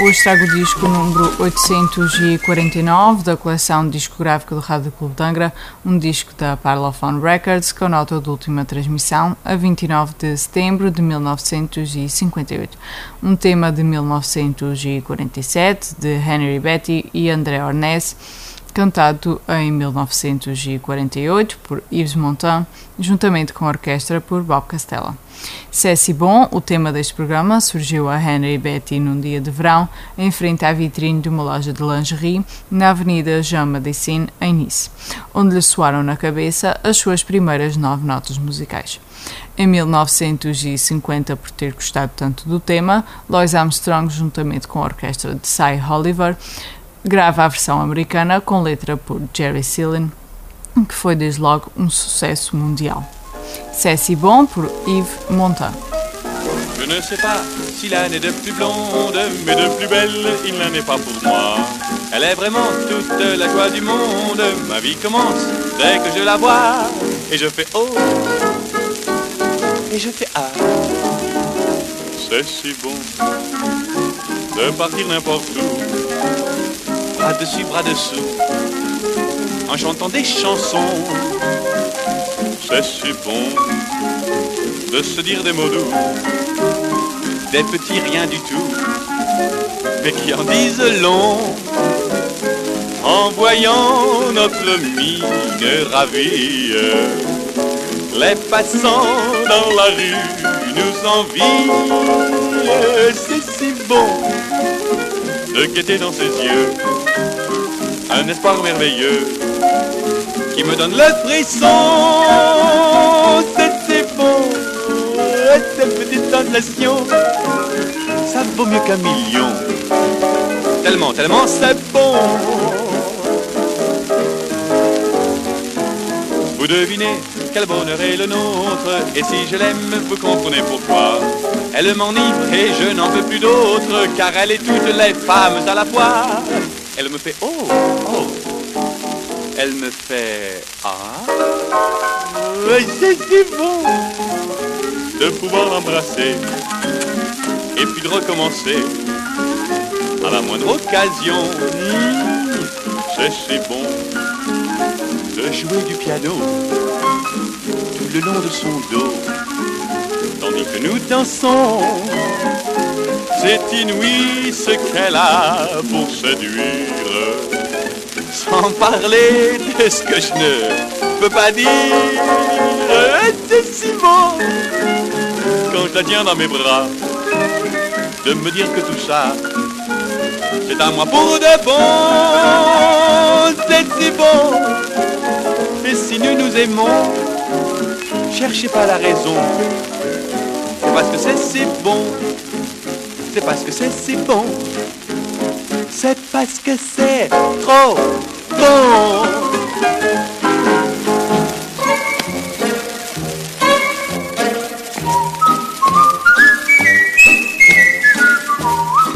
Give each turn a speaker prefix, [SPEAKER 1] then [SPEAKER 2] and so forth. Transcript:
[SPEAKER 1] Hoje trago o disco número 849 da coleção discográfica do Rádio Clube de Angra, um disco da Parlophone Records com nota de última transmissão a 29 de setembro de 1958. Um tema de 1947 de Henry Betty e André Ornez cantado em 1948 por Yves Montand, juntamente com a orquestra por Bob Castella. Ceci Bom, o tema deste programa, surgiu a Henry Betty num dia de verão, em frente à vitrine de uma loja de lingerie na Avenida Jean Madison, em Nice, onde lhe soaram na cabeça as suas primeiras nove notas musicais. Em 1950, por ter gostado tanto do tema, Louis Armstrong, juntamente com a orquestra de Cy Oliver, grava a versão americana com letra por Jerry Seelin, que foi desde logo um sucesso mundial. C'est si bon pour Yves Montand.
[SPEAKER 2] Je ne sais pas si l'année de plus blonde, mais de plus belle, il n'en est pas pour moi. Elle est vraiment toute la joie du monde. Ma vie commence dès que je la vois. Et je fais oh, et je fais ah. C'est si bon de partir n'importe où, bras dessus, bras dessous, en chantant des chansons c'est si bon de se dire des mots doux, des petits riens du tout, mais qui en disent long. En voyant notre mine ravie, les passants dans la rue nous envient. C'est si bon de guetter dans ses yeux un espoir merveilleux qui me donne le frisson. Si bon, cette petite sensation, ça vaut mieux qu'un million. Tellement, tellement c'est bon. Vous devinez quel bonheur est le nôtre, et si je l'aime, vous comprenez pourquoi. Elle m'enivre et je n'en veux plus d'autre, car elle est toutes les femmes à la fois. Elle me fait oh, oh. Elle me fait Ah, c'est si bon de pouvoir l'embrasser et puis de recommencer à la moindre occasion. Mmh, c'est si bon. De jouer du piano tout le long de son dos. Tandis que nous dansons. C'est inouï ce qu'elle a pour séduire sans parler de ce que je ne peux pas dire. C'est si bon quand je la tiens dans mes bras de me dire que tout ça c'est à moi pour de bon. C'est si bon. Et si nous nous aimons, cherchez pas la raison. C'est parce que c'est si bon. C'est parce que c'est si bon c'est parce que c'est trop bon.